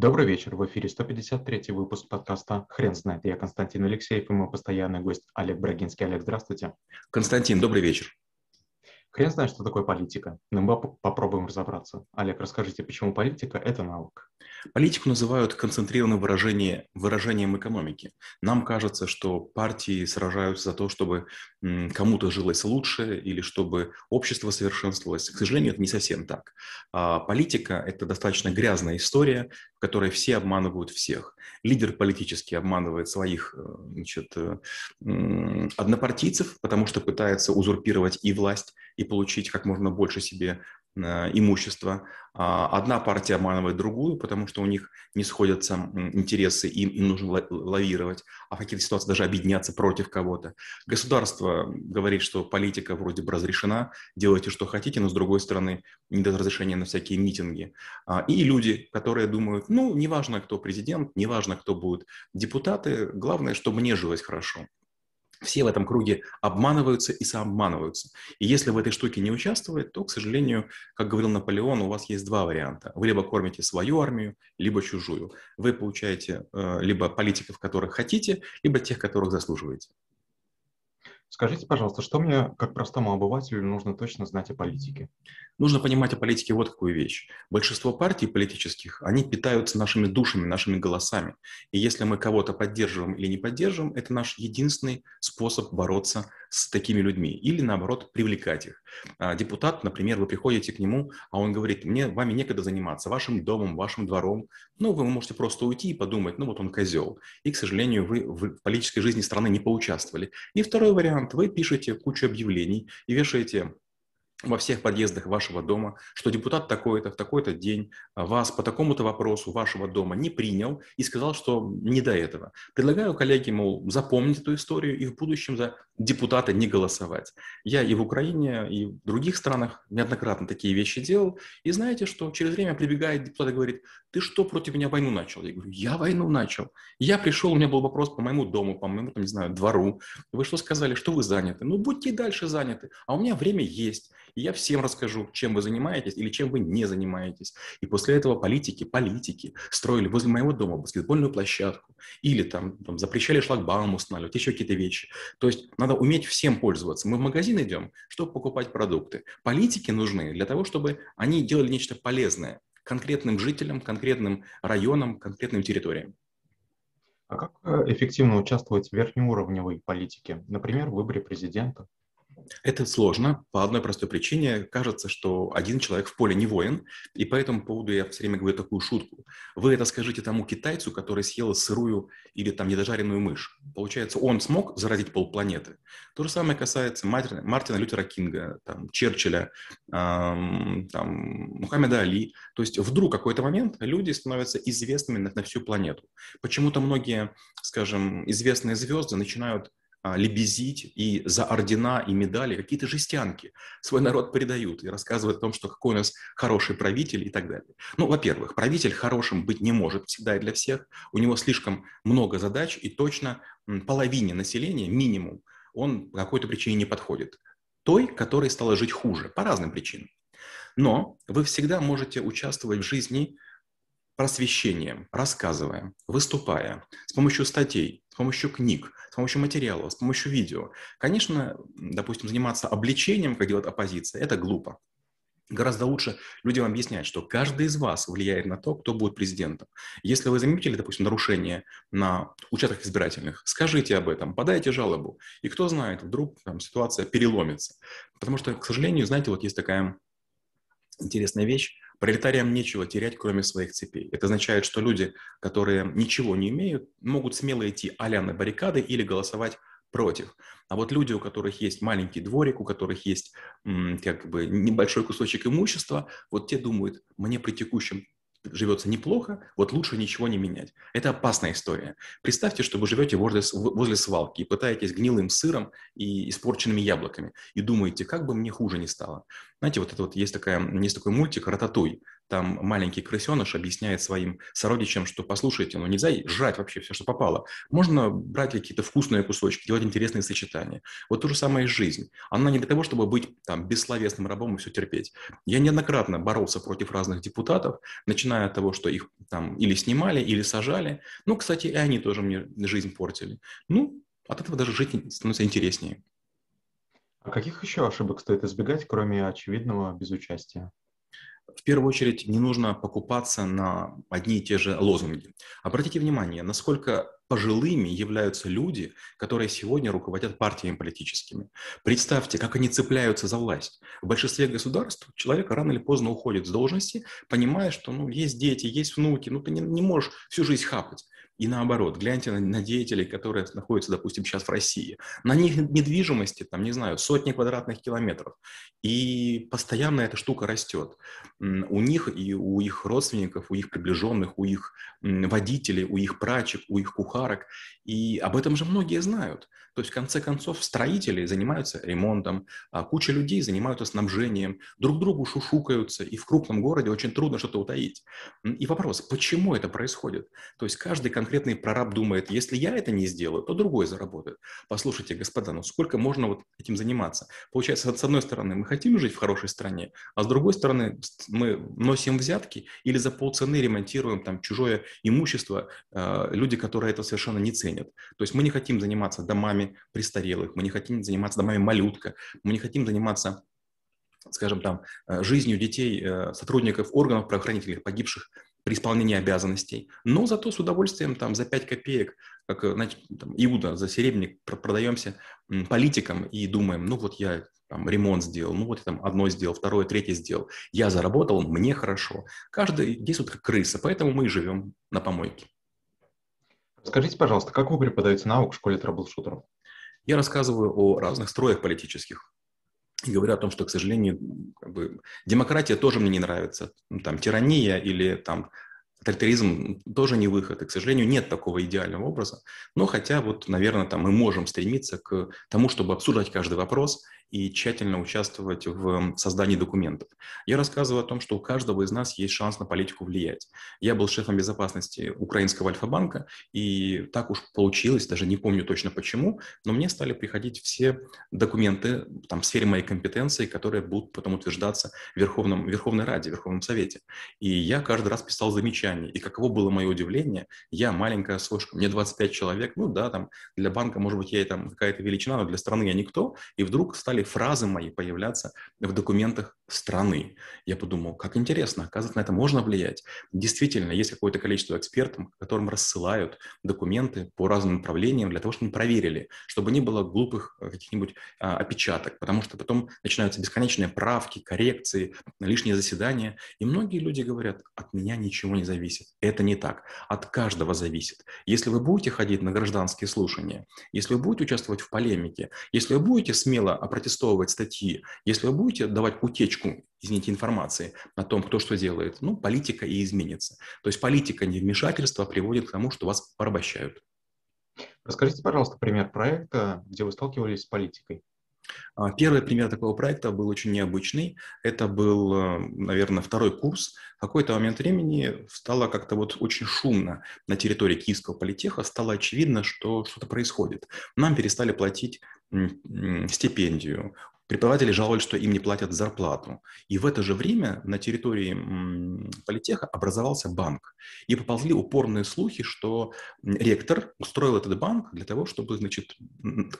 Добрый вечер. В эфире 153 выпуск подкаста «Хрен знает». Я Константин Алексеев и мой постоянный гость Олег Брагинский. Олег, здравствуйте. Константин, добрый вечер. Хрен знает, что такое политика. Но мы попробуем разобраться. Олег, расскажите, почему политика – это навык? Политику называют концентрированным выражение, выражением экономики. Нам кажется, что партии сражаются за то, чтобы кому-то жилось лучше или чтобы общество совершенствовалось. К сожалению, это не совсем так. А политика – это достаточно грязная история, в которой все обманывают всех. Лидер политический обманывает своих э, значит, э, однопартийцев, потому что пытается узурпировать и власть, и получить как можно больше себе Э, имущества. А одна партия обманывает другую, потому что у них не сходятся интересы, им, им нужно лавировать, а в каких-то ситуациях даже объединяться против кого-то. Государство говорит, что политика вроде бы разрешена, делайте, что хотите, но с другой стороны не дает разрешения на всякие митинги. А, и люди, которые думают, ну, неважно, кто президент, неважно, кто будут депутаты, главное, чтобы мне жилось хорошо все в этом круге обманываются и самообманываются. И если в этой штуке не участвовать, то, к сожалению, как говорил Наполеон, у вас есть два варианта. Вы либо кормите свою армию, либо чужую. Вы получаете э, либо политиков, которых хотите, либо тех, которых заслуживаете. Скажите, пожалуйста, что мне, как простому обывателю, нужно точно знать о политике? Нужно понимать о политике вот какую вещь. Большинство партий политических, они питаются нашими душами, нашими голосами. И если мы кого-то поддерживаем или не поддерживаем, это наш единственный способ бороться с такими людьми. Или, наоборот, привлекать их. А, депутат, например, вы приходите к нему, а он говорит, мне вами некогда заниматься, вашим домом, вашим двором. Ну, вы можете просто уйти и подумать, ну, вот он козел. И, к сожалению, вы в политической жизни страны не поучаствовали. И второй вариант вариант. Вы пишете кучу объявлений и вешаете во всех подъездах вашего дома, что депутат такой-то в такой-то день вас по такому-то вопросу вашего дома не принял и сказал, что не до этого. Предлагаю коллеге, мол, запомнить эту историю и в будущем за депутата не голосовать. Я и в Украине, и в других странах неоднократно такие вещи делал. И знаете, что через время прибегает депутат и говорит, ты что, против меня войну начал? Я говорю, я войну начал. Я пришел, у меня был вопрос по моему дому, по моему, там, не знаю, двору. Вы что сказали, что вы заняты? Ну, будьте и дальше заняты. А у меня время есть. И я всем расскажу, чем вы занимаетесь или чем вы не занимаетесь. И после этого политики, политики строили возле моего дома баскетбольную площадку или там, там запрещали шлагбаум устанавливать, еще какие-то вещи. То есть надо уметь всем пользоваться. Мы в магазин идем, чтобы покупать продукты. Политики нужны для того, чтобы они делали нечто полезное конкретным жителям, конкретным районам, конкретным территориям. А как э, эффективно участвовать в верхнеуровневой политике, например, в выборе президента? Это сложно по одной простой причине. Кажется, что один человек в поле не воин, и по этому поводу я все время говорю такую шутку. Вы это скажите тому китайцу, который съел сырую или там недожаренную мышь. Получается, он смог заразить полпланеты. То же самое касается Мартина, Мартина Лютера Кинга, там, Черчилля, эм, там, Мухаммеда Али. То есть вдруг какой-то момент люди становятся известными на, на всю планету. Почему-то многие, скажем, известные звезды начинают лебезить и за ордена и медали какие-то жестянки свой народ предают и рассказывают о том, что какой у нас хороший правитель и так далее. Ну, во-первых, правитель хорошим быть не может всегда и для всех. У него слишком много задач, и точно половине населения, минимум, он по какой-то причине не подходит. Той, которой стало жить хуже, по разным причинам. Но вы всегда можете участвовать в жизни просвещением, рассказывая, выступая, с помощью статей, с помощью книг, с помощью материалов, с помощью видео. Конечно, допустим, заниматься обличением, как делает оппозиция, это глупо. Гораздо лучше людям объяснять, что каждый из вас влияет на то, кто будет президентом. Если вы заметили, допустим, нарушение на участках избирательных, скажите об этом, подайте жалобу. И кто знает, вдруг там, ситуация переломится. Потому что, к сожалению, знаете, вот есть такая интересная вещь. Пролетариям нечего терять, кроме своих цепей. Это означает, что люди, которые ничего не имеют, могут смело идти а на баррикады или голосовать против. А вот люди, у которых есть маленький дворик, у которых есть как бы небольшой кусочек имущества, вот те думают, мне при текущем живется неплохо, вот лучше ничего не менять. Это опасная история. Представьте, что вы живете возле, возле свалки и пытаетесь гнилым сыром и испорченными яблоками, и думаете, как бы мне хуже не стало. Знаете, вот это вот есть, такая, есть такой мультик «Рататуй». Там маленький крысеныш объясняет своим сородичам, что, послушайте, ну нельзя жрать вообще все, что попало. Можно брать какие-то вкусные кусочки, делать интересные сочетания. Вот то же самое и жизнь. Она не для того, чтобы быть там бессловесным рабом и все терпеть. Я неоднократно боролся против разных депутатов, начиная от того, что их там или снимали, или сажали. Ну, кстати, и они тоже мне жизнь портили. Ну, от этого даже жить становится интереснее. А каких еще ошибок стоит избегать, кроме очевидного безучастия? в первую очередь не нужно покупаться на одни и те же лозунги. Обратите внимание, насколько пожилыми являются люди, которые сегодня руководят партиями политическими. Представьте, как они цепляются за власть. В большинстве государств человек рано или поздно уходит с должности, понимая, что ну, есть дети, есть внуки, ну ты не, не можешь всю жизнь хапать. И наоборот, гляньте на, на деятелей, которые находятся, допустим, сейчас в России. На них недвижимости, там, не знаю, сотни квадратных километров. И постоянно эта штука растет. У них и у их родственников, у их приближенных, у их водителей, у их прачек, у их кухарок. И об этом же многие знают. То есть, в конце концов, строители занимаются ремонтом, а куча людей занимаются снабжением, друг другу шушукаются, и в крупном городе очень трудно что-то утаить. И вопрос, почему это происходит? То есть, каждый конкретный прораб думает, если я это не сделаю, то другой заработает. Послушайте, господа, ну сколько можно вот этим заниматься? Получается, с одной стороны, мы хотим жить в хорошей стране, а с другой стороны, мы носим взятки или за полцены ремонтируем там чужое имущество, э, люди, которые это совершенно не ценят. То есть мы не хотим заниматься домами престарелых, мы не хотим заниматься домами малютка, мы не хотим заниматься скажем там, э, жизнью детей, э, сотрудников органов правоохранительных, погибших при исполнении обязанностей, но зато с удовольствием там за 5 копеек, как значит, там, Иуда за серебряник продаемся политикам и думаем, ну вот я там, ремонт сделал, ну вот я там одно сделал, второе, третье сделал. Я заработал, мне хорошо. Каждый действует как крыса, поэтому мы и живем на помойке. Скажите, пожалуйста, как вы преподаете науку в школе трэблшутеров? Я рассказываю о разных строях политических. И говорю о том, что, к сожалению, как бы, демократия тоже мне не нравится. Ну, там, тирания или там, тоталитаризм тоже не выход. И, к сожалению, нет такого идеального образа. Но хотя, вот, наверное, там, мы можем стремиться к тому, чтобы обсуждать каждый вопрос и тщательно участвовать в создании документов. Я рассказываю о том, что у каждого из нас есть шанс на политику влиять. Я был шефом безопасности украинского Альфа-банка, и так уж получилось, даже не помню точно почему, но мне стали приходить все документы там, в сфере моей компетенции, которые будут потом утверждаться в Верховном, Верховной Раде, в Верховном Совете. И я каждый раз писал замечания. И каково было мое удивление, я маленькая сошка, мне 25 человек, ну да, там для банка, может быть, я и там какая-то величина, но для страны я никто, и вдруг стали стали фразы мои появляться в документах страны. Я подумал, как интересно, оказывается, на это можно влиять. Действительно, есть какое-то количество экспертов, которым рассылают документы по разным направлениям для того, чтобы они проверили, чтобы не было глупых э, каких-нибудь а, опечаток, потому что потом начинаются бесконечные правки, коррекции, лишние заседания. И многие люди говорят, от меня ничего не зависит. Это не так. От каждого зависит. Если вы будете ходить на гражданские слушания, если вы будете участвовать в полемике, если вы будете смело опротестовывать статьи, если вы будете давать утечку, извините, информации о том, кто что делает, ну, политика и изменится. То есть политика невмешательства приводит к тому, что вас порабощают. Расскажите, пожалуйста, пример проекта, где вы сталкивались с политикой. А, первый пример такого проекта был очень необычный. Это был, э, наверное, второй курс. В какой-то момент времени стало как-то вот очень шумно на территории Киевского политеха. Стало очевидно, что что-то происходит. Нам перестали платить стипендию, Преподаватели жаловались, что им не платят зарплату. И в это же время на территории политеха образовался банк. И поползли упорные слухи, что ректор устроил этот банк для того, чтобы, значит,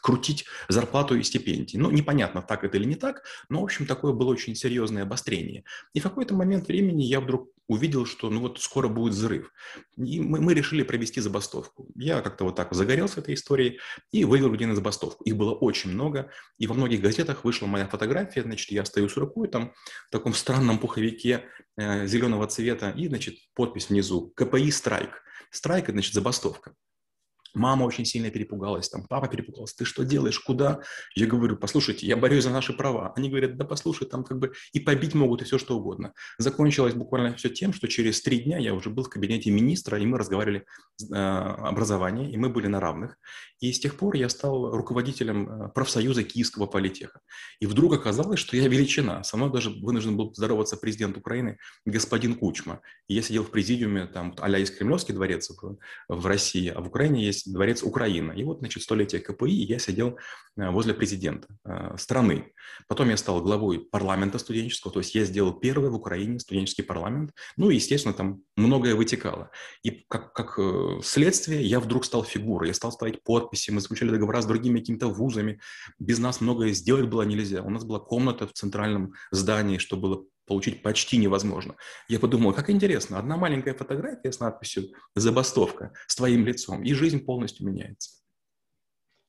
крутить зарплату и стипендии. Ну, непонятно, так это или не так, но, в общем, такое было очень серьезное обострение. И в какой-то момент времени я вдруг увидел, что ну вот скоро будет взрыв. И мы, мы решили провести забастовку. Я как-то вот так загорелся этой историей и вывел людей на забастовку. Их было очень много, и во многих газетах вышла моя фотография, значит, я стою с рукой там в таком странном пуховике э, зеленого цвета, и, значит, подпись внизу «КПИ страйк». Страйк – это, значит, забастовка. Мама очень сильно перепугалась, там папа перепугался. Ты что делаешь? Куда? Я говорю, послушайте, я борюсь за наши права. Они говорят, да послушай, там как бы и побить могут, и все что угодно. Закончилось буквально все тем, что через три дня я уже был в кабинете министра, и мы разговаривали э, образование, и мы были на равных. И с тех пор я стал руководителем э, профсоюза Киевского политеха. И вдруг оказалось, что я величина. Со мной даже вынужден был здороваться президент Украины господин Кучма. И я сидел в президиуме, там, а-ля есть Кремлевский дворец в России, а в Украине есть есть дворец Украина. И вот, значит, столетие КПИ, и я сидел э, возле президента э, страны. Потом я стал главой парламента студенческого, то есть я сделал первый в Украине студенческий парламент. Ну и, естественно, там многое вытекало. И как, как э, следствие я вдруг стал фигурой, я стал ставить подписи, мы заключали договора с другими какими-то вузами. Без нас многое сделать было нельзя. У нас была комната в центральном здании, что было получить почти невозможно. Я подумал, как интересно, одна маленькая фотография с надписью «Забастовка» с твоим лицом, и жизнь полностью меняется.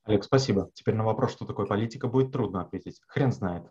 Олег, спасибо. Теперь на вопрос, что такое политика, будет трудно ответить. Хрен знает.